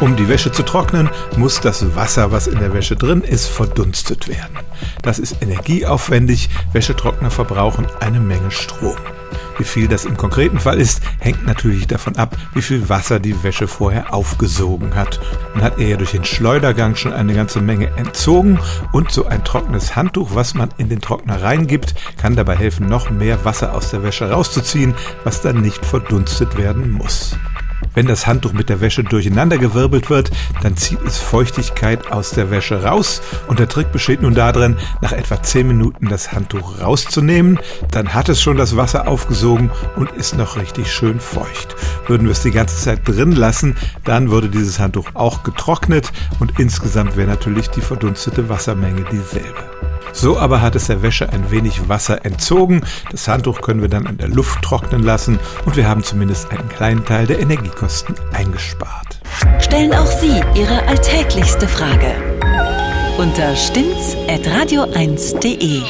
Um die Wäsche zu trocknen, muss das Wasser, was in der Wäsche drin ist, verdunstet werden. Das ist energieaufwendig. Wäschetrockner verbrauchen eine Menge Strom. Wie viel das im konkreten Fall ist, hängt natürlich davon ab, wie viel Wasser die Wäsche vorher aufgesogen hat. Man hat ihr ja durch den Schleudergang schon eine ganze Menge entzogen und so ein trockenes Handtuch, was man in den Trockner reingibt, kann dabei helfen, noch mehr Wasser aus der Wäsche rauszuziehen, was dann nicht verdunstet werden muss. Wenn das Handtuch mit der Wäsche durcheinandergewirbelt wird, dann zieht es Feuchtigkeit aus der Wäsche raus und der Trick besteht nun darin, nach etwa 10 Minuten das Handtuch rauszunehmen, dann hat es schon das Wasser aufgesogen und ist noch richtig schön feucht. Würden wir es die ganze Zeit drin lassen, dann würde dieses Handtuch auch getrocknet und insgesamt wäre natürlich die verdunstete Wassermenge dieselbe. So aber hat es der Wäsche ein wenig Wasser entzogen. Das Handtuch können wir dann an der Luft trocknen lassen und wir haben zumindest einen kleinen Teil der Energiekosten eingespart. Stellen auch Sie Ihre alltäglichste Frage unter stimmtz.radio1.de.